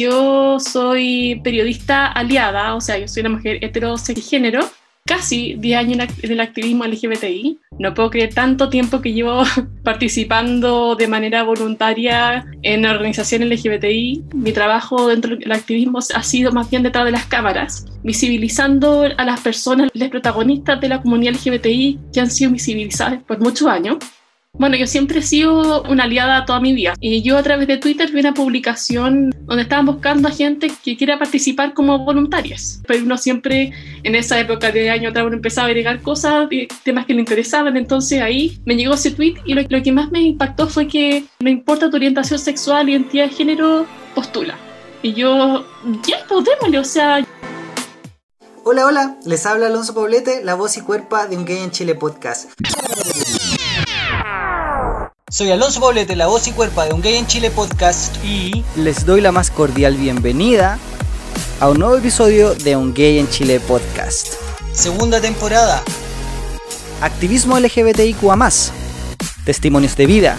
Yo soy periodista aliada, o sea, yo soy una mujer heterosexual casi 10 años en el activismo LGBTI. No puedo creer tanto tiempo que llevo participando de manera voluntaria en organizaciones LGBTI. Mi trabajo dentro del activismo ha sido más bien detrás de las cámaras, visibilizando a las personas, los protagonistas de la comunidad LGBTI que han sido visibilizadas por muchos años. Bueno, yo siempre he sido una aliada toda mi vida. Y yo a través de Twitter vi una publicación donde estaban buscando a gente que quiera participar como voluntarias. Pero uno siempre, en esa época de año atrás, uno empezaba a agregar cosas, temas que le interesaban. Entonces ahí me llegó ese tweet y lo, lo que más me impactó fue que no importa tu orientación sexual, identidad de género, postula. Y yo, ya, pues o sea... Hola, hola, les habla Alonso Poblete, la voz y cuerpa de un gay en Chile podcast. Soy Alonso Poblete, la voz y cuerpa de Un Gay en Chile podcast y les doy la más cordial bienvenida a un nuevo episodio de Un Gay en Chile podcast. Segunda temporada. Activismo LGBTIQA+, testimonios de vida,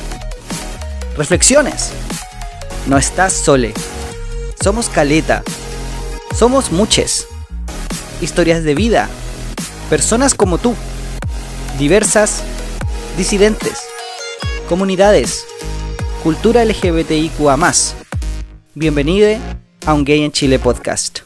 reflexiones. No estás sole. Somos caleta. Somos muches. Historias de vida. Personas como tú. Diversas. Disidentes comunidades, cultura LGBTIQA. Bienvenido a un Gay en Chile podcast.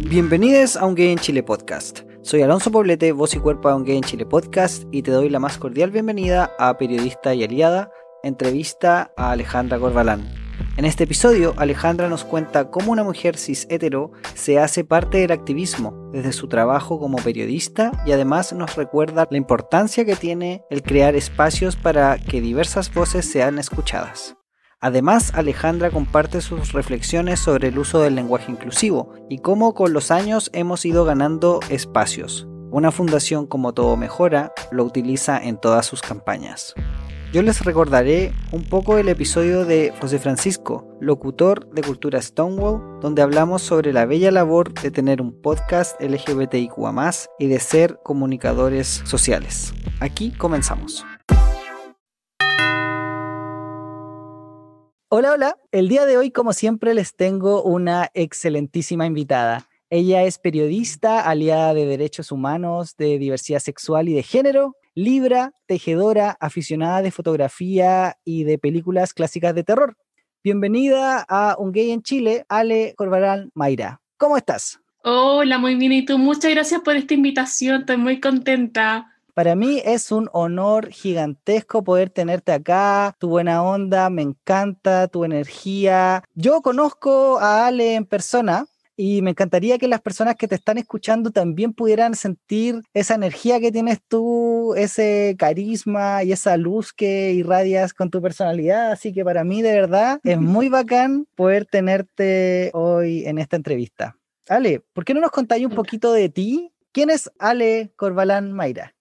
Bienvenidos a un Gay en Chile podcast. Soy Alonso Poblete, voz y cuerpo de un Gay en Chile podcast, y te doy la más cordial bienvenida a periodista y aliada, entrevista a Alejandra Corbalán. En este episodio, Alejandra nos cuenta cómo una mujer cis hetero se hace parte del activismo desde su trabajo como periodista y además nos recuerda la importancia que tiene el crear espacios para que diversas voces sean escuchadas. Además, Alejandra comparte sus reflexiones sobre el uso del lenguaje inclusivo y cómo con los años hemos ido ganando espacios. Una fundación como Todo Mejora lo utiliza en todas sus campañas. Yo les recordaré un poco el episodio de José Francisco, locutor de Cultura Stonewall, donde hablamos sobre la bella labor de tener un podcast LGBTIQA y de ser comunicadores sociales. Aquí comenzamos. Hola, hola. El día de hoy, como siempre, les tengo una excelentísima invitada. Ella es periodista, aliada de derechos humanos, de diversidad sexual y de género, libra, tejedora, aficionada de fotografía y de películas clásicas de terror. Bienvenida a Un Gay en Chile, Ale Corbarán Mayra. ¿Cómo estás? Hola, muy bien. Y tú, muchas gracias por esta invitación. Estoy muy contenta. Para mí es un honor gigantesco poder tenerte acá, tu buena onda, me encanta tu energía. Yo conozco a Ale en persona, y me encantaría que las personas que te están escuchando también pudieran sentir esa energía que tienes tú, ese carisma y esa luz que irradias con tu personalidad. Así que para mí de verdad es muy bacán poder tenerte hoy en esta entrevista. Ale, ¿por qué no nos contáis un poquito de ti? ¿Quién es Ale Corbalán Mayra?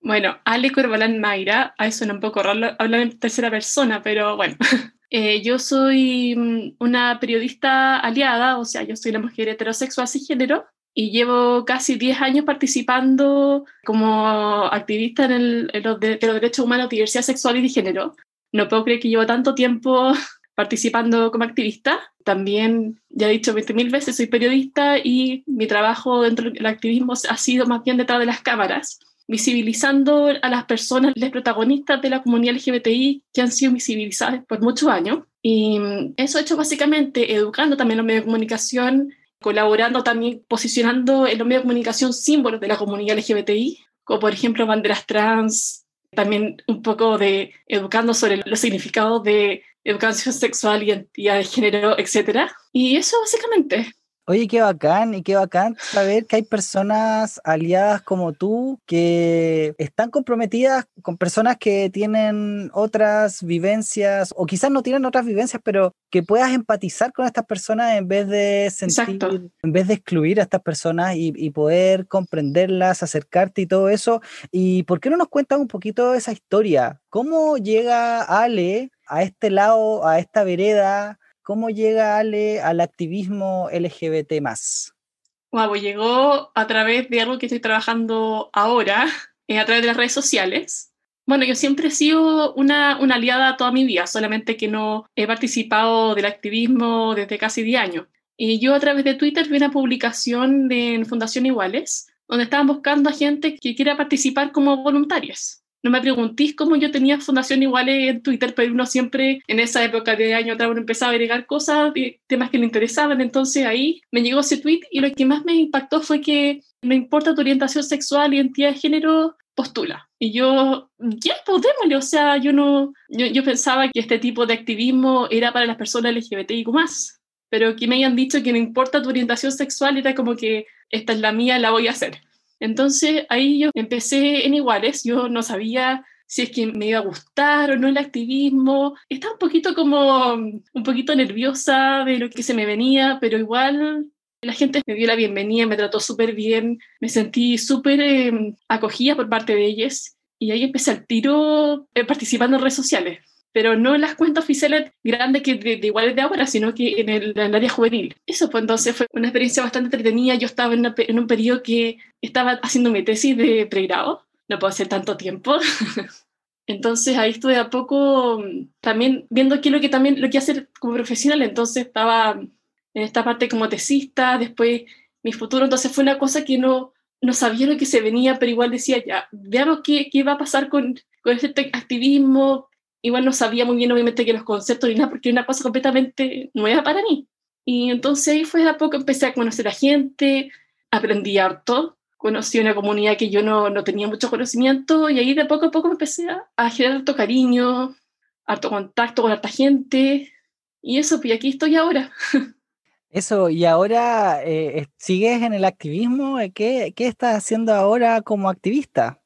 Bueno, Ale Corbalán Mayra, ahí suena un poco raro hablar en tercera persona, pero bueno, Eh, yo soy mm, una periodista aliada, o sea, yo soy una mujer heterosexual sin género y llevo casi 10 años participando como activista en, el, los, de, los, derechos humanos, diversidad sexual y de género. No puedo creer que llevo tanto tiempo participando como activista. También, ya he dicho 20.000 veces, soy periodista y mi trabajo dentro del activismo ha sido más bien detrás de las cámaras visibilizando a las personas, los protagonistas de la comunidad LGBTI que han sido visibilizadas por muchos años. Y eso he hecho básicamente educando también los medios de comunicación, colaborando también, posicionando en los medios de comunicación símbolos de la comunidad LGBTI, como por ejemplo banderas trans, también un poco de educando sobre los significados de educación sexual, identidad de género, etc. Y eso básicamente. Oye, qué bacán y qué bacán saber que hay personas aliadas como tú que están comprometidas con personas que tienen otras vivencias o quizás no tienen otras vivencias, pero que puedas empatizar con estas personas en vez de sentir, en vez de excluir a estas personas y, y, poder comprenderlas, acercarte y todo eso. ¿Y por qué no nos cuentas un poquito esa historia? ¿Cómo llega Ale a este lado, a esta vereda? ¿Cómo llega Ale al activismo LGBT? Wow, llegó a través de algo que estoy trabajando ahora, a través de las redes sociales. Bueno, yo siempre he sido una, una aliada toda mi vida, solamente que no he participado del activismo desde casi 10 años. Y yo a través de Twitter vi una publicación de, Fundación Iguales, donde estaban buscando a gente que quiera participar como voluntarios. No me preguntéis cómo yo tenía Fundación Iguales en Twitter, pero uno siempre en esa época de año atrás uno empezaba a agregar cosas, temas que le interesaban. Entonces ahí me llegó ese tweet y lo que más me impactó fue que no importa tu orientación sexual, identidad de género, postula. Y yo, ya, podémosle, o sea, yo no, yo, yo, pensaba que este tipo de activismo era para las personas LGBTIQ+, pero que me hayan dicho que no importa tu orientación sexual, era como que esta es la mía, la voy a hacer. Entonces ahí yo empecé en iguales, yo no sabía si es que me iba a gustar o no el activismo. Estaba un poquito como, un poquito nerviosa de lo que se me venía, pero igual la gente me dio la bienvenida, me trató súper bien, me sentí súper eh, acogida por parte de ellos y ahí empecé al tiro eh, participando en redes sociales pero no en las cuentas oficiales grandes que de, de iguales de ahora, sino que en el, en el, área juvenil. Eso pues entonces fue una experiencia bastante entretenida. Yo estaba en, una, en un periodo que estaba haciendo mi tesis de pregrado, no puedo hacer tanto tiempo. entonces ahí estuve a poco también viendo qué es lo que también lo que hacer como profesional. Entonces estaba en esta parte como tesista, después mi futuro. Entonces fue una cosa que no, no sabía lo que se venía, pero igual decía, ya, veamos qué, qué va a pasar con, con este activismo, igual no sabía muy bien obviamente que los conceptos ni nada, porque era una cosa completamente nueva para mí. Y entonces ahí fue a poco empecé a conocer a gente, aprendí harto, conocí una comunidad que yo no, no tenía mucho conocimiento y ahí de poco a poco empecé a, a generar harto cariño, harto contacto con harta gente y eso, pues aquí estoy ahora. Eso, y ahora eh, sigues en el activismo, ¿Qué, ¿qué estás haciendo ahora como activista?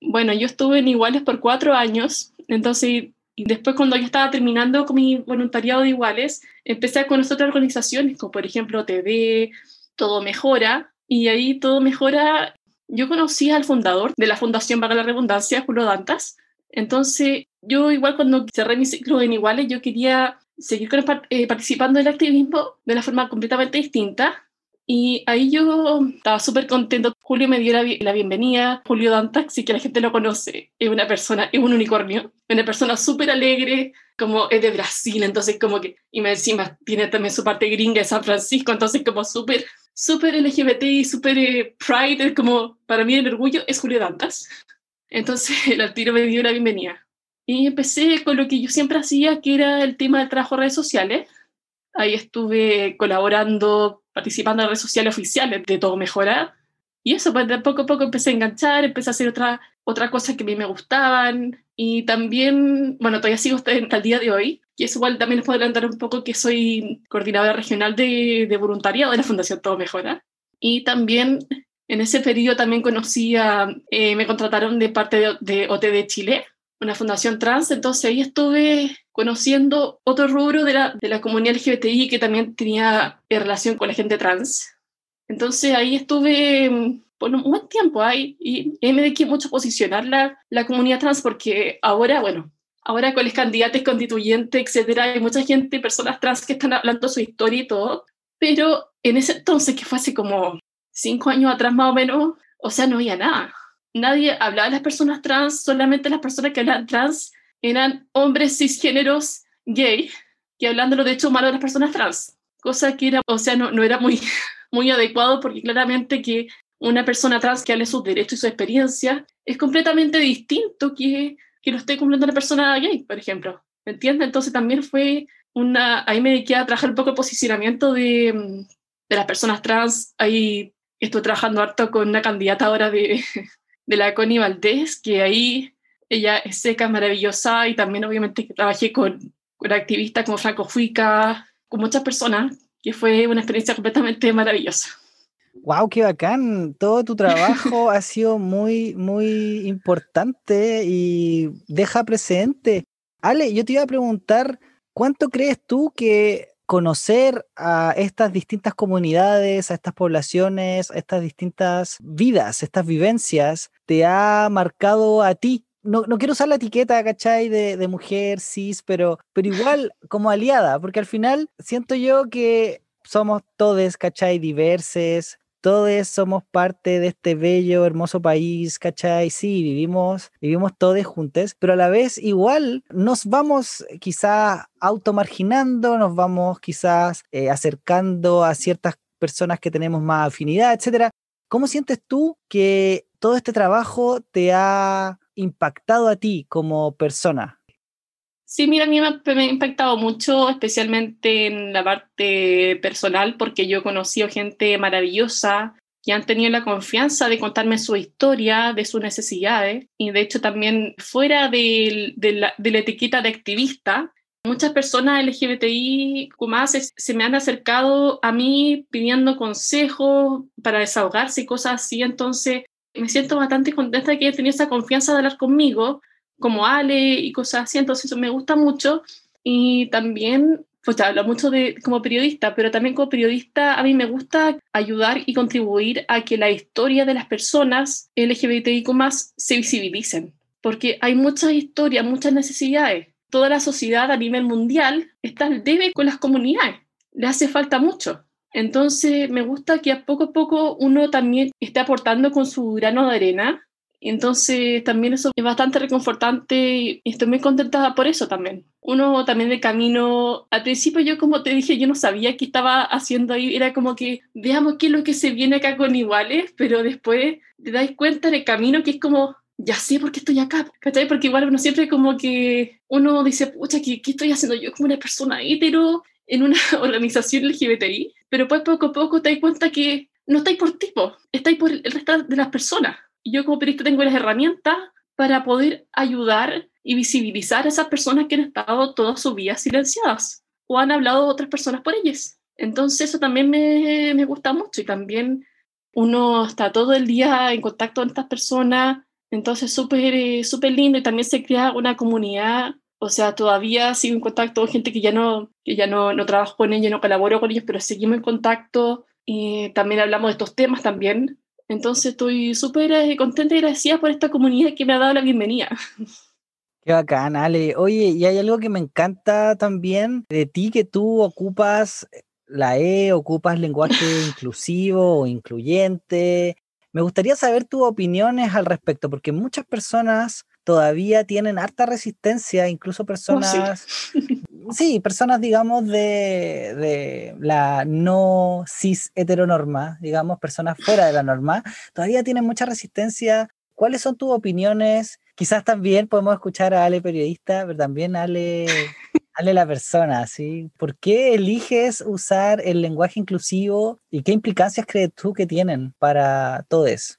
Bueno, yo estuve en Iguales por cuatro años, entonces, después cuando yo estaba terminando con mi voluntariado de iguales, empecé a conocer otras organizaciones, como por ejemplo TV, Todo Mejora, y ahí Todo Mejora, yo conocí al fundador de la Fundación para la Redundancia, Julio Dantas. Entonces, yo igual cuando cerré mi ciclo en iguales, yo quería seguir eh, participando del activismo de una forma completamente distinta, y ahí yo estaba súper contento. Julio me dio la, la, bienvenida. Julio Dantax, sí que la gente lo conoce, es una persona, es un unicornio, una persona súper alegre, como es de Brasil, entonces como que, y encima tiene también su parte gringa de San Francisco, entonces como súper, súper LGBT y súper eh, pride, como para mí el orgullo es Julio Dantas. Entonces el tiro me dio la bienvenida. Y empecé con lo que yo siempre hacía, que era el tema del trabajo en redes sociales. Ahí estuve colaborando participando en redes sociales oficiales de Todo Mejora. Y eso, pues de poco a poco empecé a enganchar, empecé a hacer otra, otra cosas que a mí me gustaban. Y también, bueno, todavía sigo hasta el día de hoy, y es igual también les puedo adelantar un poco que soy coordinadora regional de, de voluntariado de la Fundación Todo Mejora. Y también en ese periodo también conocí a, eh, me contrataron de parte de, de OTD Chile, una fundación trans, entonces ahí estuve conociendo otro rubro de la, de la comunidad LGBTI que también tenía relación con la gente trans. Entonces ahí estuve mm, por un buen tiempo ahí y, y me dediqué mucho a posicionar la, la comunidad trans porque ahora, bueno, ahora con los candidatos constituyentes, etcétera, hay mucha gente, personas trans que están hablando su historia y todo, pero en ese entonces, que fue hace como cinco años atrás más o menos, o sea, no había nada nadie hablaba de las personas trans, solamente las personas que hablaban trans eran hombres cisgéneros gay, que hablando de derechos humanos de las personas trans, cosa que era, o sea, no, no era muy, muy adecuado porque claramente que una persona trans que hable sus derechos y su experiencia es completamente distinto que que lo esté cumpliendo una persona gay, por ejemplo. ¿Me entiendes? Entonces también fue una... Ahí me dediqué a trabajar un poco el posicionamiento de, de las personas trans. Ahí estoy trabajando harto con una candidata ahora de, de la Connie Valdés, que ahí ella es seca, maravillosa, y también obviamente que trabajé con, con activistas como Franco Fuica, con muchas personas, que fue una experiencia completamente maravillosa. Wow, qué bacán. Todo tu trabajo ha sido muy, muy importante y deja presente. Ale, yo te iba a preguntar, ¿cuánto crees tú que conocer a estas distintas comunidades, a estas poblaciones, a estas distintas vidas, estas vivencias, te ha marcado a ti? No, no quiero usar la etiqueta, ¿cachai? De, de mujer, cis, pero, pero igual como aliada, porque al final siento yo que somos todos, ¿cachai? Diverses, todos somos parte de este bello, hermoso país, ¿cachai? Sí, vivimos, vivimos todos juntos, pero a la vez igual nos vamos quizás automarginando, nos vamos quizás eh, acercando a ciertas personas que tenemos más afinidad, etcétera. ¿Cómo sientes tú que todo este trabajo te ha impactado a ti como persona? Sí, mira, a mí me, ha impactado mucho, especialmente en la parte personal, porque yo he conocido gente maravillosa que han tenido la confianza de contarme su historia, de sus necesidades, y de hecho también fuera de, la, etiqueta de activista, muchas personas LGBTI más se me han acercado a mí pidiendo consejos para desahogarse y cosas así, entonces me siento bastante contenta de que haya tenido esa confianza de hablar conmigo, como Ale y cosas así, entonces eso me gusta mucho. Y también, pues hablo mucho de como periodista, pero también como periodista a mí me gusta ayudar y contribuir a que la historia de las personas LGBTIQ más se visibilicen, porque hay muchas historias, muchas necesidades. Toda la sociedad a nivel mundial está al debe con las comunidades, le hace falta mucho. Entonces, me gusta que a poco a poco uno también esté aportando con su grano de arena. Entonces, también eso es bastante reconfortante y estoy muy contenta por eso también. Uno también de camino, al principio yo como te dije, yo no sabía qué estaba haciendo ahí, era como que veamos qué es lo que se viene acá con iguales, pero después te das cuenta en el camino que es como, ya sé por qué estoy acá, ¿cachai? Porque igual uno siempre como que uno dice, pucha, ¿qué, qué estoy haciendo yo como una persona hetero en una organización LGBTI? Pero pues poco a poco te das cuenta que no estáis por tipo, estáis por el resto de las personas. Y yo como periodista tengo las herramientas para poder ayudar y visibilizar a esas personas que han estado toda su vida silenciadas o han hablado otras personas por ellas. Entonces eso también me, me gusta mucho y también uno está todo el día en contacto con estas personas, entonces súper eh, súper lindo y también se crea una comunidad o sea, todavía sigo en contacto con gente que ya no, que ya no, no trabajo con ellos, no colaboro con ellos, pero seguimos en contacto y también hablamos de estos temas también. Entonces estoy súper eh, contenta y agradecida por esta comunidad que me ha dado la bienvenida. Qué bacán, Ale. Oye, y hay algo que me encanta también de ti, que tú ocupas la E, ocupas lenguaje inclusivo o incluyente. Me gustaría saber tus opiniones al respecto, porque muchas personas todavía tienen harta resistencia, incluso oh, personas, sí. personas, digamos, de, de, la no cis heteronorma, digamos, personas fuera de la norma, todavía tienen mucha resistencia. ¿Cuáles son tus opiniones? Quizás también podemos escuchar a Ale periodista, pero también Ale, Ale la persona, ¿sí? ¿Por qué eliges usar el lenguaje inclusivo y qué implicancias crees tú que tienen para todo eso?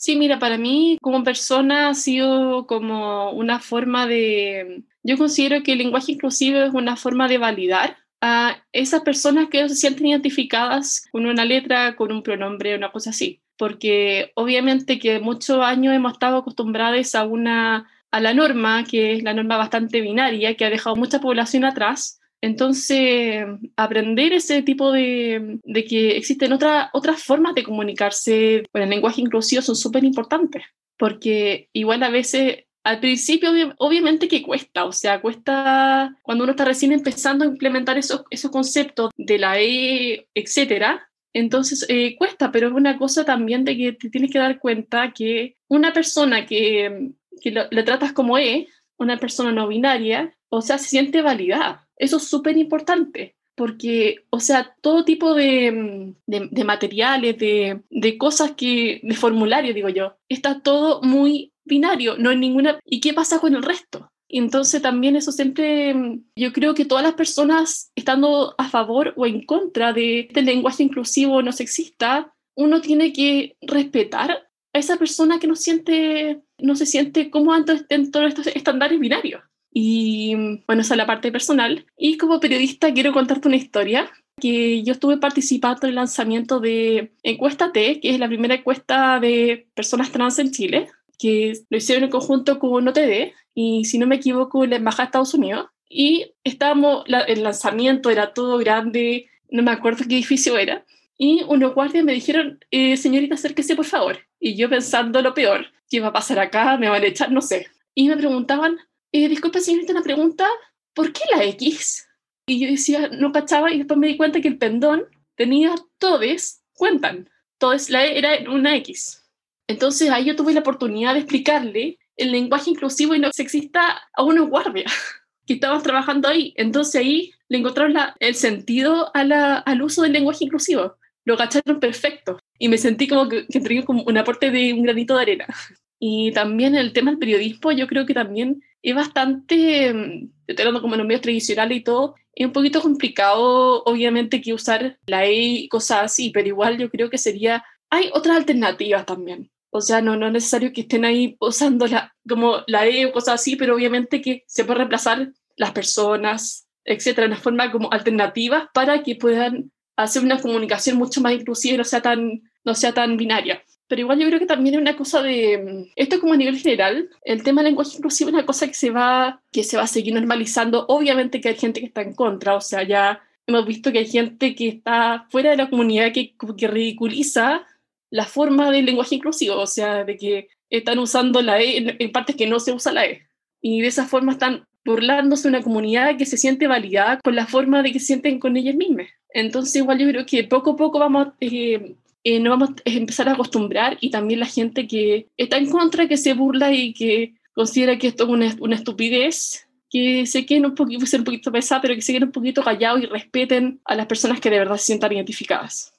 Sí, mira, para mí como persona ha sido como una forma de, yo considero que el lenguaje inclusivo es una forma de validar a esas personas que se sienten identificadas con una letra, con un pronombre, una cosa así. Porque obviamente que muchos años hemos estado acostumbrados a una a la norma, que es la norma bastante binaria, que ha dejado mucha población atrás, entonces, aprender ese tipo de, de que existen otra, otras formas de comunicarse con el lenguaje inclusivo son súper importantes, porque igual a veces, al principio obviamente que cuesta, o sea, cuesta cuando uno está recién empezando a implementar esos, esos conceptos de la E, etcétera, entonces eh, cuesta, pero es una cosa también de que te tienes que dar cuenta que una persona que, que le tratas como E, una persona no binaria, o sea, se siente validada eso es súper importante porque, o sea, todo tipo de, de, materiales, de, de, cosas que, de formulario, digo yo, está todo muy binario, no hay ninguna... ¿Y qué pasa con el resto? entonces también eso siempre, yo creo que todas las personas, estando a favor o en contra de este lenguaje inclusivo no sexista, uno tiene que respetar a esa persona que no siente, no se siente cómoda dentro de estos estándares binarios. Y bueno, esa es la parte personal. Y como periodista quiero contarte una historia que yo estuve participando en el lanzamiento de Encuesta T, que es la primera encuesta de personas trans en Chile, que lo hicieron en conjunto con OTD y si no me equivoco la Embajada de Estados Unidos. Y estábamos, el lanzamiento era todo grande, no me acuerdo qué edificio era. Y unos guardias me dijeron, eh, señorita, acérquese por favor. Y yo pensando lo peor, ¿qué va a pasar acá? ¿Me van a echar? No sé. Y me preguntaban, eh, disculpa señorita, una pregunta, ¿por qué la X? Y yo decía, no cachaba, y después me di cuenta que el pendón tenía todes, cuentan. Entonces la E era una X. Entonces ahí yo tuve la oportunidad de explicarle el lenguaje inclusivo y no sexista a unos guardias que estaban trabajando ahí. Entonces ahí le encontraron el sentido al uso del lenguaje inclusivo. Lo cacharon perfecto. Y me sentí como que, que como un aporte de un granito de arena. Y también el tema del periodismo, yo creo que también es bastante, mm, hablando como en los medios tradicionales y todo, es un poquito complicado, obviamente, que usar la E y cosas así, pero igual yo creo que sería, hay otras alternativas también. O sea, no, no es necesario que estén ahí usando la, como la E o cosas así, pero obviamente que se puede reemplazar las personas, etcétera, de una forma como alternativas para que puedan hacer una comunicación mucho más inclusiva y no sea tan, no sea tan binaria. Pero igual yo creo que también es una cosa de, esto como a nivel general, el tema del lenguaje inclusivo es una cosa que se va, que se va a seguir normalizando. Obviamente que hay gente que está en contra, o sea, ya hemos visto que hay gente que está fuera de la comunidad que, ridiculiza la forma del lenguaje inclusivo, o sea, de que están usando la E en, en partes que no se usa la E. Y de esa forma están burlándose de una comunidad que se siente validada con la forma de que sienten con ellas mismas. Entonces, igual yo creo que poco a poco vamos eh, eh, nos vamos a empezar a acostumbrar y también la gente que está en contra, que se burla y que considera que esto es una, una estupidez, que se queden un poquito, ser un poquito pesada, pero que se queden un poquito callados y respeten a las personas que de verdad se sientan identificadas.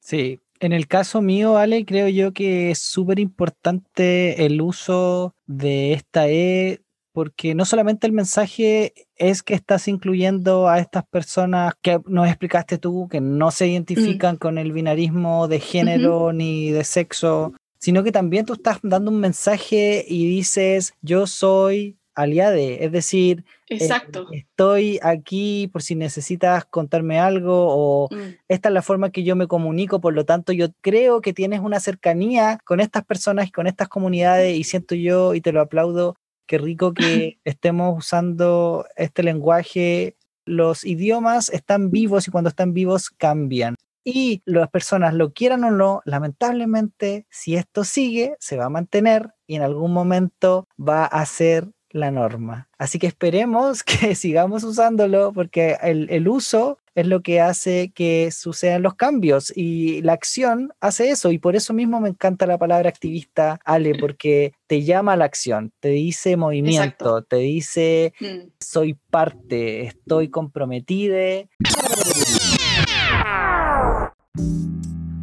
Sí, en el caso mío, Ale, creo yo que es súper importante el uso de esta E porque no solamente el mensaje es que estás incluyendo a estas personas que nos explicaste tú, que no se identifican mm. con el binarismo de género ni de sexo, sino que también tú estás dando un mensaje y dices, yo soy aliade, es decir, eh, estoy aquí por si necesitas contarme algo o mm. esta es la forma que yo me comunico, por lo tanto yo creo que tienes una cercanía con estas personas y con estas comunidades y siento yo y te lo aplaudo Qué rico que estemos usando este lenguaje. Los idiomas están vivos y cuando están vivos cambian. Y las personas lo quieran o no, lamentablemente, si esto sigue, se va a mantener y en algún momento va a ser la norma. Así que esperemos que sigamos usándolo porque el, el, uso es lo que hace que sucedan los cambios y la acción hace eso y por eso mismo me encanta la palabra activista, Ale, porque te llama a la acción, te dice movimiento, te dice mm. soy parte, estoy comprometida.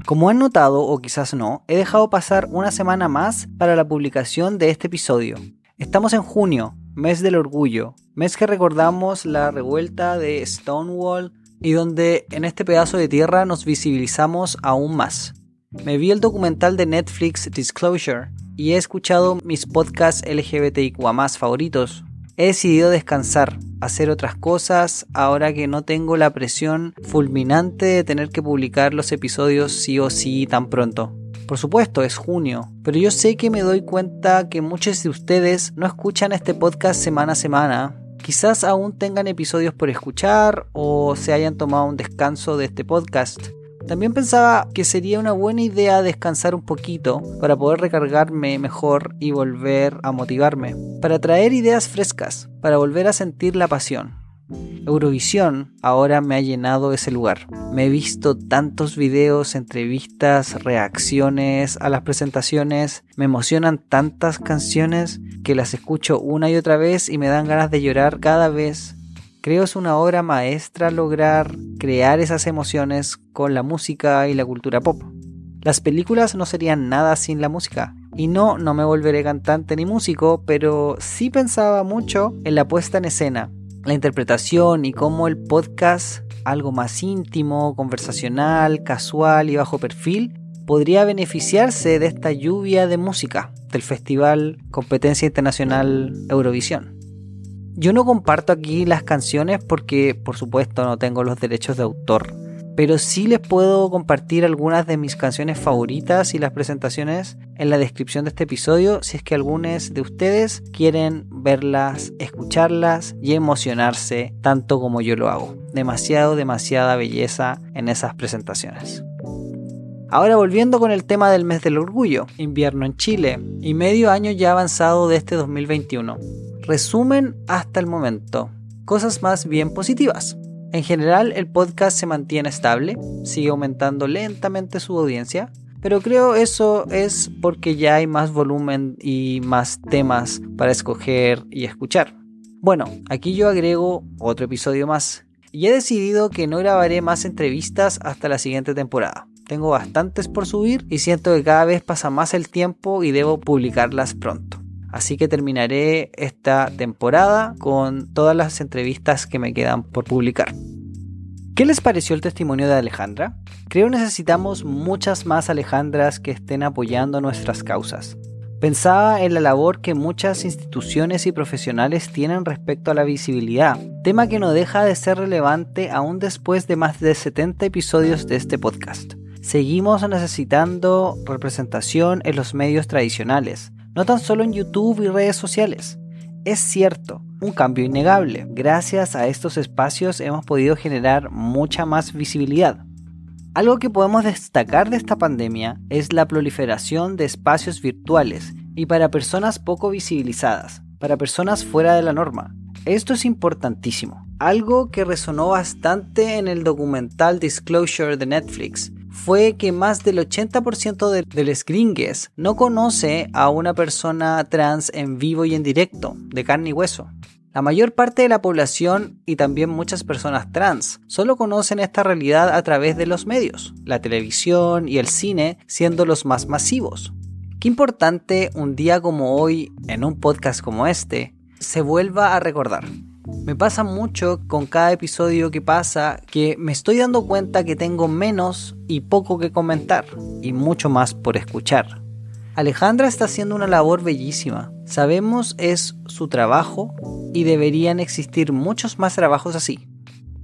Como han notado, o quizás no, he dejado pasar una semana más para la publicación de este episodio. Estamos en junio, mes del orgullo, mes que recordamos la revuelta de Stonewall y donde en este pedazo de tierra nos visibilizamos aún más. Me vi el documental de Netflix Disclosure y he escuchado mis podcasts LGBTIQ más favoritos. He decidido descansar, hacer otras cosas ahora que no tengo la presión fulminante de tener que publicar los episodios sí o sí tan pronto. Por supuesto, es junio, pero yo sé que me doy cuenta que muchos de ustedes no escuchan este podcast semana a semana. Quizás aún tengan episodios por escuchar o se hayan tomado un descanso de este podcast. También pensaba que sería una buena idea descansar un poquito para poder recargarme mejor y volver a motivarme, para traer ideas frescas, para volver a sentir la pasión. Eurovisión ahora me ha llenado ese lugar. Me he visto tantos videos, entrevistas, reacciones a las presentaciones. Me emocionan tantas canciones que las escucho una y otra vez y me dan ganas de llorar cada vez. Creo es una obra maestra lograr crear esas emociones con la música y la cultura pop. Las películas no serían nada sin la música. Y no, no me volveré cantante ni músico, pero sí pensaba mucho en la puesta en escena, la interpretación y cómo el podcast, algo más íntimo, conversacional, casual y bajo perfil, podría beneficiarse de esta lluvia de música del Festival Competencia Internacional Eurovisión. Yo no comparto aquí las canciones porque por supuesto no tengo los derechos de autor pero sí les puedo compartir algunas de mis canciones favoritas y las presentaciones en la descripción de este episodio si es que algunos de ustedes quieren verlas, escucharlas y emocionarse tanto como yo lo hago. Demasiado, demasiada belleza en esas presentaciones. Ahora volviendo con el tema del mes del orgullo, invierno en Chile y medio año ya avanzado de este 2021. Resumen hasta el momento. Cosas más bien positivas. En general, el podcast se mantiene estable, sigue aumentando lentamente su audiencia. pero creo eso es porque ya hay más volumen y más temas para escoger y escuchar. Bueno, aquí yo agrego otro episodio más y he decidido que no grabaré más entrevistas hasta la siguiente temporada. Tengo bastantes por subir y siento que cada vez pasa más el tiempo y debo publicarlas pronto. Así que terminaré esta temporada con todas las entrevistas que me quedan por publicar. ¿Qué les pareció el testimonio de Alejandra? Creo necesitamos muchas más Alejandras que estén apoyando nuestras causas. Pensaba en la labor que muchas instituciones y profesionales tienen respecto a la visibilidad, tema que no deja de ser relevante aún después de más de 70 episodios de este podcast. Seguimos necesitando representación en los medios tradicionales, no tan solo en YouTube y redes sociales. Es cierto, un cambio innegable. Gracias a estos espacios hemos podido generar mucha más visibilidad. Algo que podemos destacar de esta pandemia es la proliferación de espacios virtuales y para personas poco visibilizadas, para personas fuera de la norma. Esto es importantísimo. Algo que resonó bastante en el documental Disclosure de Netflix fue que más del 80% de, del screengues no conoce a una persona trans en vivo y en directo, de carne y hueso. La mayor parte de la población y también muchas personas trans solo conocen esta realidad a través de los medios, la televisión y el cine siendo los más masivos. Qué importante un día como hoy, en un podcast como este, se vuelva a recordar. Me pasa mucho con cada episodio que pasa que me estoy dando cuenta que tengo menos y poco que comentar y mucho más por escuchar. Alejandra está haciendo una labor bellísima. Sabemos es su trabajo y deberían existir muchos más trabajos así.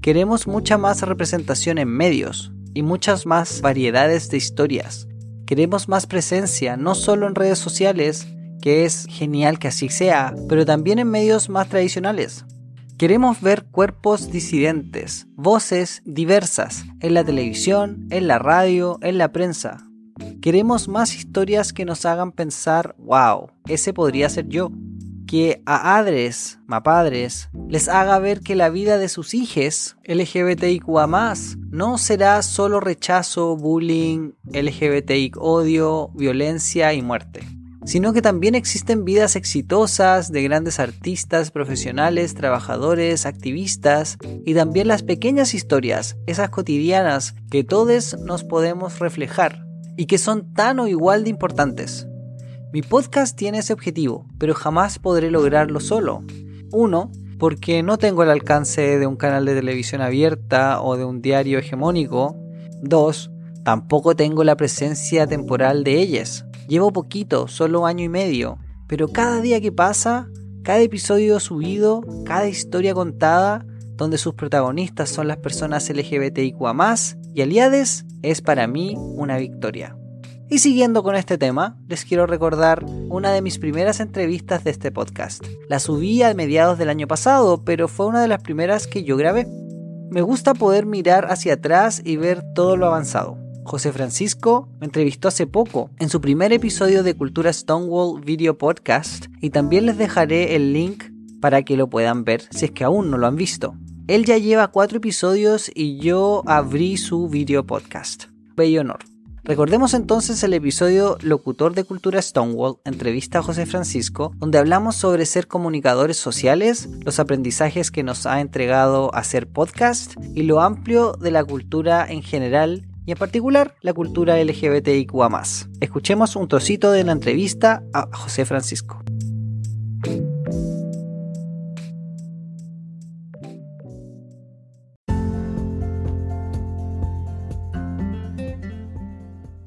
Queremos mucha más representación en medios y muchas más variedades de historias. Queremos más presencia, no solo en redes sociales, que es genial que así sea, pero también en medios más tradicionales. Queremos ver cuerpos disidentes, voces diversas, en la televisión, en la radio, en la prensa. Queremos más historias que nos hagan pensar, wow, ese podría ser yo. Que a adres, mapadres, les haga ver que la vida de sus hijos LGBTIQA no será solo rechazo, bullying, LGBTI odio, violencia y muerte sino que también existen vidas exitosas de grandes artistas, profesionales, trabajadores, activistas y también las pequeñas historias, esas cotidianas que todos nos podemos reflejar y que son tan o igual de importantes. Mi podcast tiene ese objetivo, pero jamás podré lograrlo solo. Uno, porque no tengo el alcance de un canal de televisión abierta o de un diario hegemónico. Dos, tampoco tengo la presencia temporal de ellas, Llevo poquito, solo año y medio, pero cada día que pasa, cada episodio subido, cada historia contada, donde sus protagonistas son las personas LGBTIQA y aliades, es para mí una victoria. Y siguiendo con este tema, les quiero recordar una de mis primeras entrevistas de este podcast. La subí a mediados del año pasado, pero fue una de las primeras que yo grabé. Me gusta poder mirar hacia atrás y ver todo lo avanzado. José Francisco me entrevistó hace poco en su primer episodio de Cultura Stonewall Video Podcast y también les dejaré el link para que lo puedan ver si es que aún no lo han visto. Él ya lleva cuatro episodios y yo abrí su video podcast. Bello honor. Recordemos entonces el episodio Locutor de Cultura Stonewall, entrevista a José Francisco, donde hablamos sobre ser comunicadores sociales, los aprendizajes que nos ha entregado hacer podcast y lo amplio de la cultura en general y en particular la cultura LGBTIQA. Escuchemos un trocito de la entrevista a José Francisco.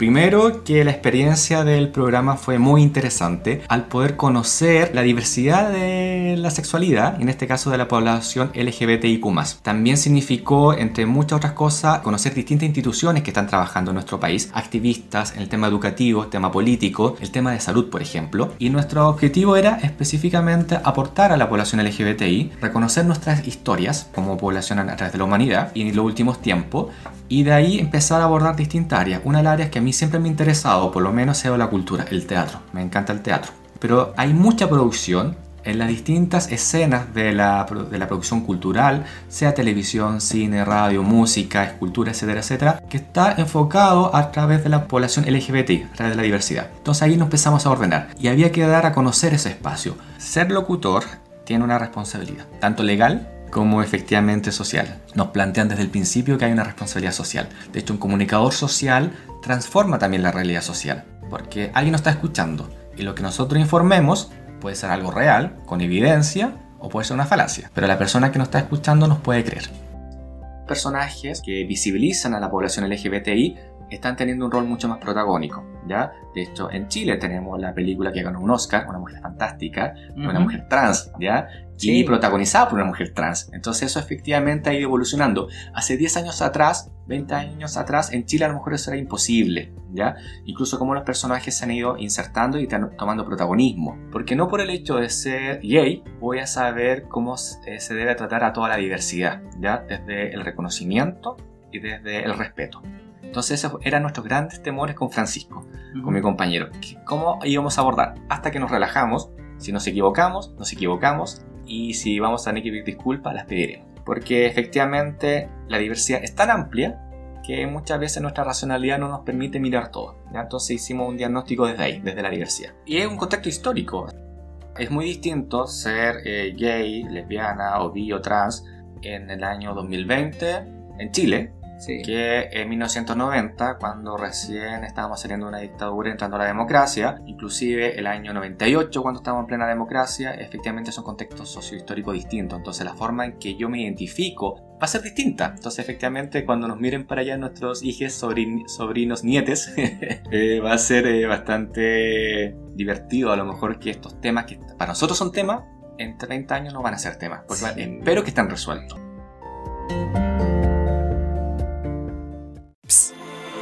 Primero, que la experiencia del programa fue muy interesante al poder conocer la diversidad de la sexualidad, en este caso de la población LGBTIQ. También significó, entre muchas otras cosas, conocer distintas instituciones que están trabajando en nuestro país, activistas en el tema educativo, el tema político, el tema de salud, por ejemplo. Y nuestro objetivo era específicamente aportar a la población LGBTI, reconocer nuestras historias como población a través de la humanidad y en los últimos tiempos, y de ahí empezar a abordar distintas áreas. Una de las áreas que a mí siempre me ha interesado, por lo menos, es la cultura, el teatro. Me encanta el teatro. Pero hay mucha producción en las distintas escenas de la, de la, producción cultural, sea televisión, cine, radio, música, escultura, etcétera, etcétera, que está enfocado a través de la población LGBT, a través de la diversidad. Entonces ahí nos empezamos a ordenar y había que dar a conocer ese espacio. Ser locutor tiene una responsabilidad, tanto legal como efectivamente social. Nos plantean desde el principio que hay una responsabilidad social. De hecho, un comunicador social transforma también la realidad social, porque alguien nos está escuchando y lo que nosotros informemos puede ser algo real, con evidencia, o puede ser una falacia. Pero la persona que nos está escuchando nos puede creer. Personajes que visibilizan a la población LGBTI están teniendo un rol mucho más protagónico, ¿ya? De hecho, en Chile tenemos la película que ganó un Oscar, Una mujer fantástica, una mujer trans, ¿ya? y protagonizada por una mujer trans. Entonces eso efectivamente ha ido evolucionando. Hace 10 años atrás, 20 años atrás, en Chile a lo mejor eso era imposible, ¿ya? Incluso como los personajes se han ido insertando y tomando protagonismo. Porque no por el hecho de ser gay voy a saber cómo eh, se debe tratar a toda la diversidad, ¿ya? Desde el reconocimiento y desde el respeto. Entonces esos eran nuestros grandes temores con Francisco, con mi compañero. ¿Cómo íbamos a abordar? Hasta que nos relajamos, si nos equivocamos, nos equivocamos, y si vamos a tener que pedir disculpas, las pediremos. Porque efectivamente la diversidad es tan amplia que muchas veces nuestra racionalidad no nos permite mirar todo. Entonces hicimos un diagnóstico desde ahí, desde la diversidad. Y es un contexto histórico. Es muy distinto ser eh, gay, lesbiana o bi o trans en el año 2020 en Chile que en 1990, cuando recién estábamos saliendo de una dictadura entrando a la democracia, inclusive el año 98, cuando estábamos en plena democracia, efectivamente son contextos sociohistóricos distintos. Entonces la forma en que yo me identifico va a ser distinta. Entonces efectivamente cuando nos miren para allá nuestros hijos, sobrinos, nietes, eh, va a ser eh, bastante divertido a lo mejor que estos temas que para nosotros son temas, en 30 años no van a ser temas. Porque espero que estén resueltos.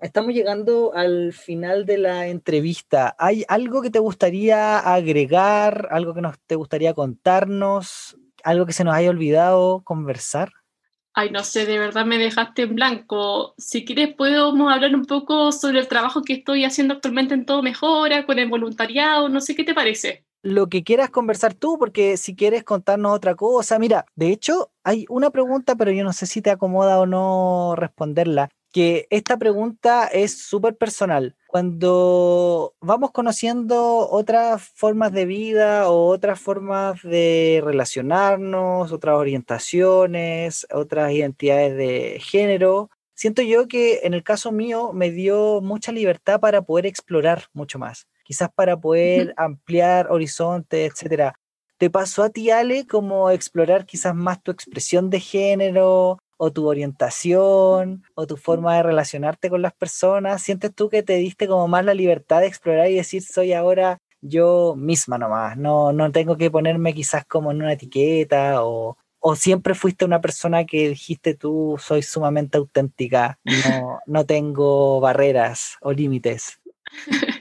Estamos llegando al final de la entrevista. ¿Hay algo que te gustaría agregar, algo que nos te gustaría contarnos, algo que se nos haya olvidado conversar? Ay, no sé, de verdad me dejaste en blanco. Si quieres, podemos hablar un poco sobre el trabajo que estoy haciendo actualmente en Todo Mejora, con el voluntariado, no sé qué te parece. Lo que quieras conversar tú, porque si quieres contarnos otra cosa, mira, de hecho, hay una pregunta, pero yo no sé si te acomoda o no responderla que esta pregunta es súper personal. Cuando vamos conociendo otras formas de vida o otras formas de relacionarnos, otras orientaciones, otras identidades de género, siento yo que en el caso mío me dio mucha libertad para poder explorar mucho más, quizás para poder ampliar horizontes, etcétera. ¿Te pasó a ti, Ale, como explorar quizás más tu expresión de género, o tu orientación o tu forma de relacionarte con las personas? ¿Sientes tú que te diste como más la libertad de explorar y decir soy ahora yo misma nomás? No, no tengo que ponerme quizás como en una etiqueta o, o siempre fuiste una persona que dijiste tú soy sumamente auténtica, no, no tengo barreras o límites.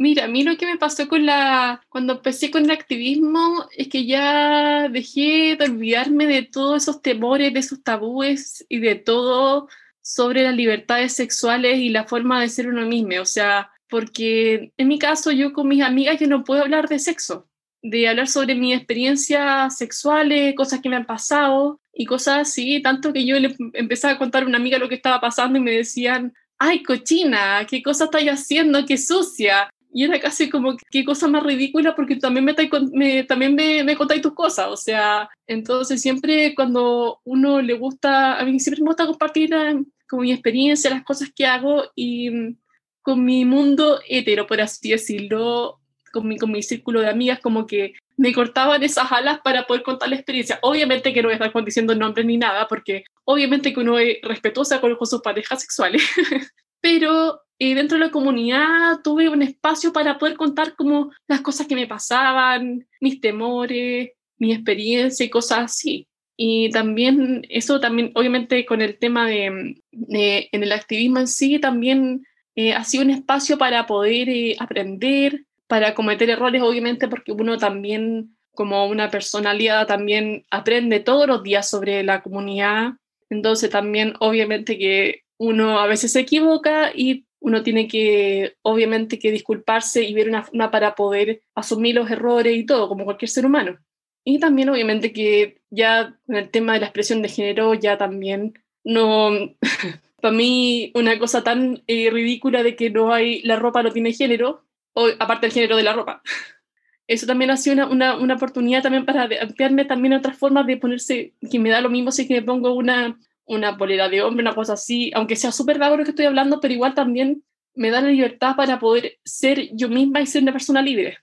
Mira, a mí lo que me pasó con la, cuando empecé con el activismo es que ya dejé de olvidarme de todos esos temores, de esos tabúes y de todo sobre las libertades sexuales y la forma de ser uno mismo. O sea, porque en mi caso yo con mis amigas yo no puedo hablar de sexo, de hablar sobre mis experiencias sexuales, cosas que me han pasado y cosas así, tanto que yo le empezaba a contar a una amiga lo que estaba pasando y me decían, ay, cochina, qué cosa estáis haciendo, qué sucia y era casi como, qué cosa más ridícula, porque también me, me también me, me, contáis tus cosas, o sea, entonces siempre cuando uno le gusta, a mí siempre me gusta compartir eh, con mi experiencia, las cosas que hago y mm, con mi mundo hetero, por así decirlo, con mi, con mi círculo de amigas, como que me cortaban esas alas para poder contar la experiencia. Obviamente que no voy a estar diciendo nombres ni nada, porque obviamente que uno es respetuosa con sus parejas sexuales, pero y dentro de la comunidad tuve un espacio para poder contar como las cosas que me pasaban, mis temores, mi experiencia y cosas así. Y también eso también, obviamente con el tema de, en el activismo en sí, también eh, ha sido un espacio para poder eh, aprender, para cometer errores, obviamente, porque uno también, como una persona aliada, también aprende todos los días sobre la comunidad. Entonces también, obviamente, que uno a veces se equivoca y uno tiene que, obviamente, que disculparse y ver una forma para poder asumir los errores y todo, como cualquier ser humano. Y también, obviamente, que ya en el tema de la expresión de género, ya también no. para mí, una cosa tan eh, ridícula de que no hay. La ropa no tiene género, o aparte del género de la ropa. Eso también ha sido una, una, una oportunidad también para ampliarme también otras formas de ponerse, que me da lo mismo si que me pongo una, una polera de hombre, una cosa así, aunque sea súper vago lo que estoy hablando, pero igual también me da la libertad para poder ser yo misma y ser una persona libre.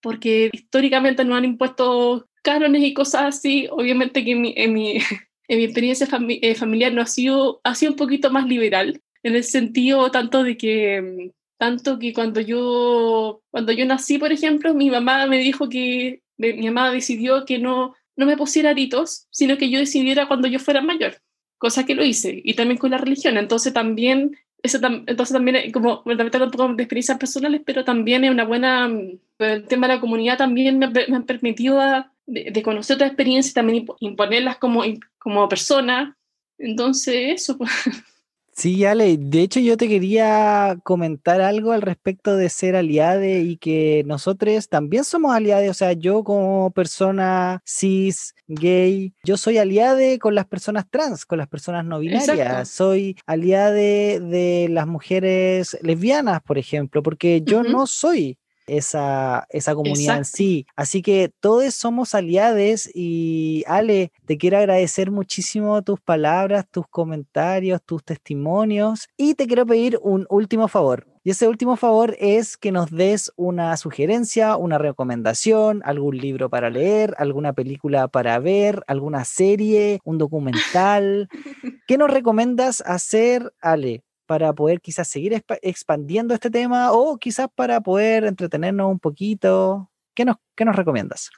Porque históricamente nos han impuesto cánones y cosas así, obviamente que en mi, en mi, en mi experiencia eh, familiar no ha sido, ha sido un poquito más liberal, en el sentido tanto de que, tanto que cuando yo, cuando yo nací, por ejemplo, mi mamá me dijo que, mi mamá decidió que no, no me pusiera aritos, sino que yo decidiera cuando yo fuera mayor, cosa que lo hice, y también con la religión, entonces también eso entonces también como también un poco de experiencias personales, pero también es una buena, el tema de la comunidad también me, me han permitido a, de, conocer otras experiencias y también imponerlas como, como persona. Entonces, eso. Pues. Sí, Ale, de hecho yo te quería comentar algo al respecto de ser aliade y que nosotros también somos aliados, o sea, yo como persona cis, gay, yo soy aliade con las personas trans, con las personas no binarias, soy aliade de las mujeres lesbianas, por ejemplo, porque yo no soy esa, esa comunidad en sí. Así que todos somos aliados y Ale, te quiero agradecer muchísimo tus palabras, tus comentarios, tus testimonios y te quiero pedir un último favor. Y ese último favor es que nos des una sugerencia, una recomendación, algún libro para leer, alguna película para ver, alguna serie, un documental. ¿Qué nos recomiendas hacer, Ale? Para poder quizás seguir expandiendo este tema o quizás para poder entretenernos un poquito. ¿Qué nos, qué nos recomiendas?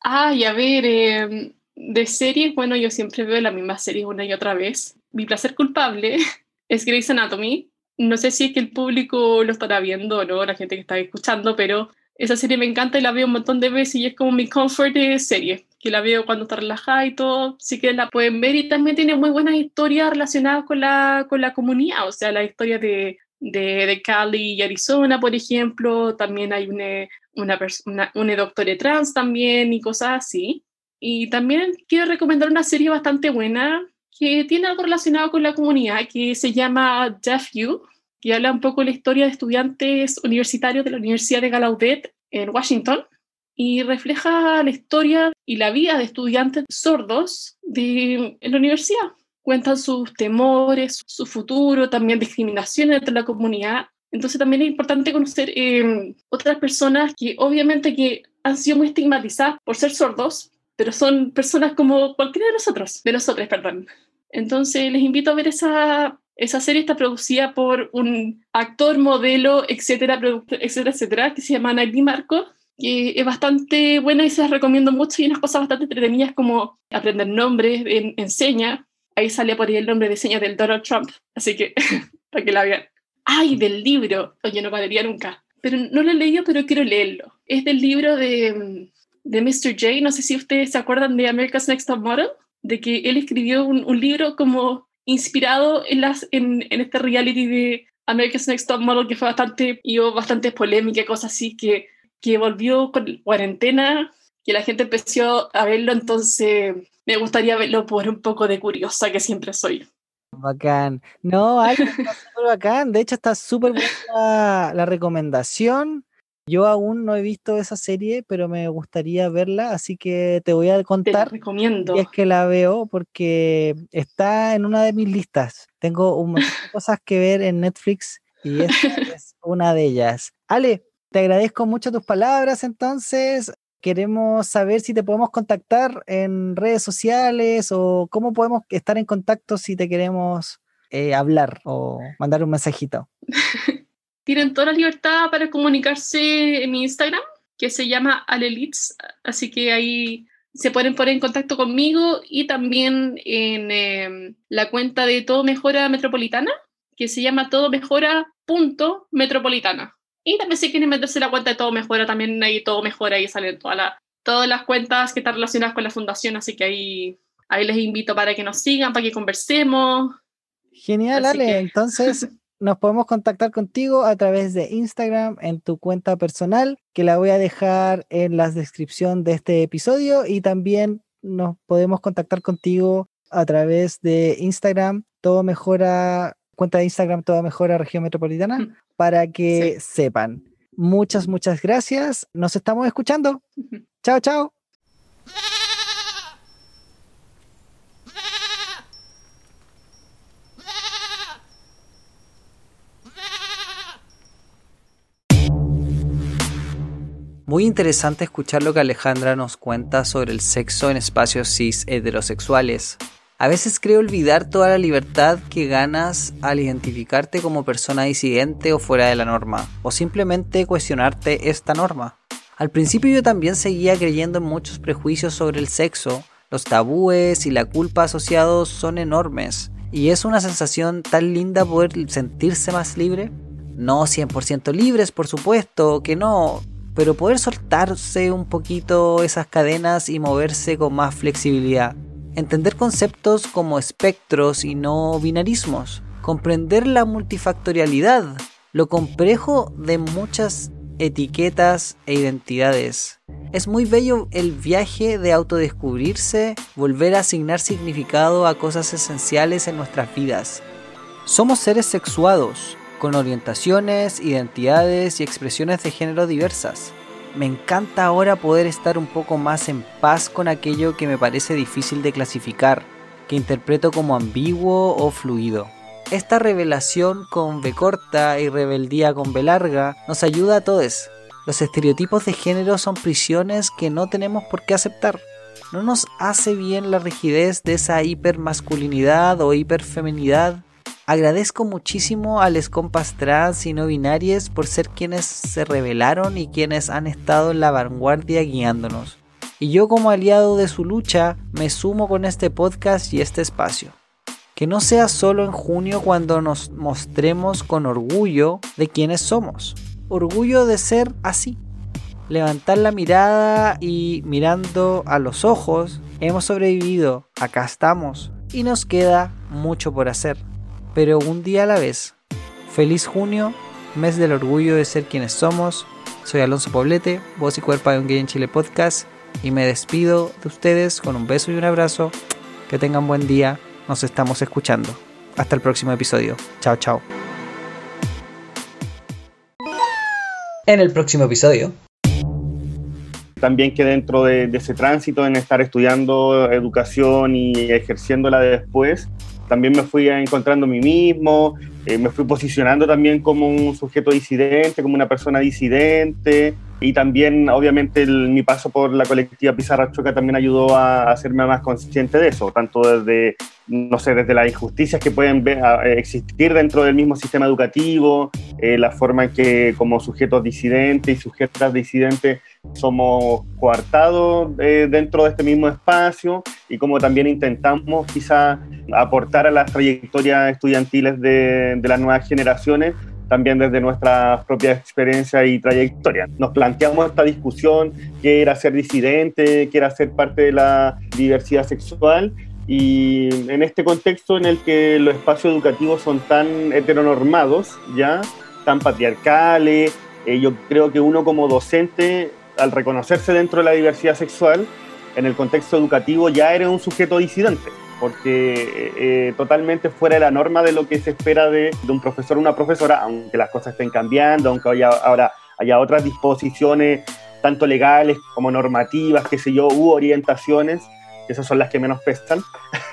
Ay, a ver, em, de series, bueno, yo siempre veo la misma serie una y otra vez. Mi placer culpable es Grey's Anatomy. No sé si es que el público lo estará viendo o no, la gente que está escuchando, pero esa serie me encanta y la veo un montón de veces y es como mi comfort de serie que la veo cuando está relajada y todo, sí que la pueden ver y también tiene muy buenas historias relacionadas con la, con la comunidad, o sea, la historia de, de, de Cali y Arizona, por ejemplo, también hay una, una, una, una doctora trans también y cosas así. Y también quiero recomendar una serie bastante buena que tiene algo relacionado con la comunidad, que se llama Deaf You, que habla un poco de la historia de estudiantes universitarios de la Universidad de Gallaudet en Washington y refleja la historia y la vida de estudiantes sordos de, en la universidad. Cuentan sus temores, su futuro, también discriminaciones entre la comunidad. Entonces también es importante conocer eh, otras personas que obviamente que han sido muy estigmatizadas por ser sordos, pero son personas como cualquiera de nosotros, de nosotros, perdón. Entonces les invito a ver esa, esa serie, está producida por un actor, modelo, etcétera, etcétera, etcétera, que se llama Nagui Marco, que es bastante buena y se las recomiendo mucho y unas cosas bastante entretenidas como aprender nombres, en, enseña. Ahí sale por ahí el nombre de señas del Donald Trump, así que para que la vean. ¡Ay, del libro! Oye, no valería nunca. Pero no lo he leído, pero quiero leerlo. Es del libro de, de Mr. J. No sé si ustedes se acuerdan de America's Next Top Model, de que él escribió un, un libro como inspirado en, las, en, en este reality de America's Next Top Model que fue bastante, y bastante polémica, cosas así que que volvió con cuarentena, que la gente empezó a verlo, entonces me gustaría verlo por un poco de curiosa que siempre soy. Bacán. No, está súper bacán. De hecho, está súper buena la recomendación. Yo aún no he visto esa serie, pero me gustaría verla, así que te voy a contar. Te recomiendo. Y es que la veo porque está en una de mis listas. Tengo un montón de cosas que ver en Netflix y esta es una de ellas. Ale, te agradezco mucho tus palabras, entonces. Queremos saber si te podemos contactar en redes sociales o cómo podemos estar en contacto si te queremos eh, hablar o mandar un mensajito. Tienen toda la libertad para comunicarse en mi Instagram, que se llama Alelitz, así que ahí se pueden poner en contacto conmigo y también en em, la cuenta de Todo Mejora Metropolitana, que se llama Todo Mejora punto Metropolitana. Y también si quieren meterse la cuenta de Todo Mejora, también ahí Todo Mejora y salen todas las todas las cuentas que están relacionadas con la fundación, así que ahí, ahí les invito para que nos sigan, para que conversemos. Genial, Ale. Entonces, nos podemos contactar contigo a través de Instagram en tu cuenta personal, que la voy a dejar en la descripción de este episodio y también nos podemos contactar contigo a través de Instagram, todo mejora, cuenta de Instagram, todo mejora región metropolitana, mm. para que sepan. Muchas, muchas gracias. Nos estamos escuchando. Chao, chao. Muy interesante escuchar lo que Alejandra nos cuenta sobre el sexo en espacios cis heterosexuales. A veces creo olvidar toda la libertad que ganas al identificarte como persona disidente o fuera de la norma, o simplemente cuestionarte esta norma. Al principio yo también seguía creyendo en muchos prejuicios sobre el sexo, los tabúes y la culpa asociados son enormes, y es una sensación tan linda poder sentirse más libre. No 100% libres, por supuesto, que no, pero poder soltarse un poquito esas cadenas y moverse con más flexibilidad. Entender conceptos como espectros y no binarismos. Comprender la multifactorialidad, lo complejo de muchas etiquetas e identidades. Es muy bello el viaje de autodescubrirse, volver a asignar significado a cosas esenciales en nuestras vidas. Somos seres sexuados, con orientaciones, identidades y expresiones de género diversas. Me encanta ahora poder estar un poco más en paz con aquello que me parece difícil de clasificar, que interpreto como ambiguo o fluido. Esta revelación con B corta y rebeldía con B larga nos ayuda a todos. Los estereotipos de género son prisiones que no tenemos por qué aceptar. No nos hace bien la rigidez de esa hipermasculinidad o hiperfeminidad. Agradezco muchísimo a les compas trans y no binarias por ser quienes se revelaron y quienes han estado en la vanguardia guiándonos. Y yo como aliado de su lucha me sumo con este podcast y este espacio que no sea solo en junio cuando nos mostremos con orgullo de quienes somos. Orgullo de ser así. Levantar la mirada y mirando a los ojos, hemos sobrevivido, acá estamos y nos queda mucho por hacer. Pero un día a la vez. Feliz junio, mes del orgullo de ser quienes somos. Soy Alonso Poblete, voz y cuerpo de un gay en Chile podcast y me despido de ustedes con un beso y un abrazo. Que tengan buen día nos estamos escuchando. Hasta el próximo episodio. Chao, chao. En el próximo episodio. También que dentro de, ese tránsito en estar estudiando educación y ejerciéndola después, también me fui encontrando a mí mismo, eh, me fui posicionando también como un sujeto disidente, como una persona disidente, y también obviamente mi paso por la colectiva Pizarra Choca también ayudó a, hacerme más consciente de eso, tanto desde, no sé, desde las injusticias que pueden existir dentro del mismo sistema educativo, eh, la forma en que como sujetos disidentes y sujetas disidentes somos coartados eh, dentro de este mismo espacio y como también intentamos quizá aportar a las trayectorias estudiantiles de, de las nuevas generaciones también desde nuestra propia experiencia y trayectoria. Nos planteamos esta discusión, qué era ser disidente, qué era ser parte de la diversidad sexual y en este contexto en el que los espacios educativos son tan heteronormados, ya, tan patriarcales, eh, yo creo que uno como docente, al reconocerse dentro de la diversidad sexual, en el contexto educativo ya eres un sujeto disidente porque eh, totalmente fuera de la norma de lo que se espera de, un profesor o una profesora, aunque las cosas estén cambiando, aunque haya, ahora haya otras disposiciones, tanto legales como normativas, qué sé yo, u orientaciones, esas son las que menos pesan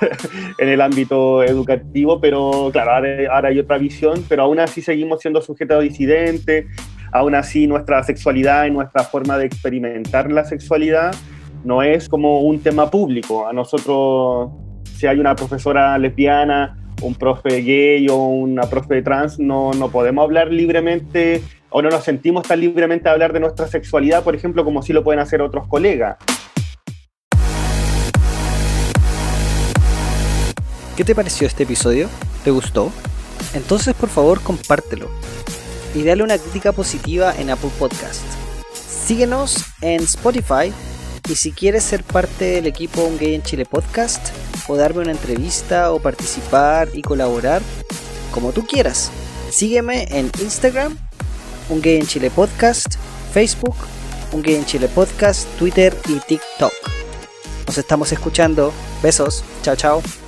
en el ámbito educativo, pero claro, ahora, hay otra visión, pero aún así seguimos siendo sujetos disidentes, Aún así, nuestra sexualidad y nuestra forma de experimentar la sexualidad no es como un tema público. A nosotros, si hay una profesora lesbiana, un profe gay o una profe trans, no, no podemos hablar libremente o no nos sentimos tan libremente a hablar de nuestra sexualidad, por ejemplo, como sí lo pueden hacer otros colegas. ¿Qué te pareció este episodio? ¿Te gustó? Entonces por favor compártelo y dale una crítica positiva en Apple Podcast. Síguenos en Spotify y si quieres ser parte del equipo Un Gay en Chile Podcast o darme una entrevista o participar y colaborar, como tú quieras, sígueme en Instagram, Un Gay en Chile Podcast, Facebook, Un Gay en Chile Podcast, Twitter y TikTok. Nos estamos escuchando. Besos. Chao, chao.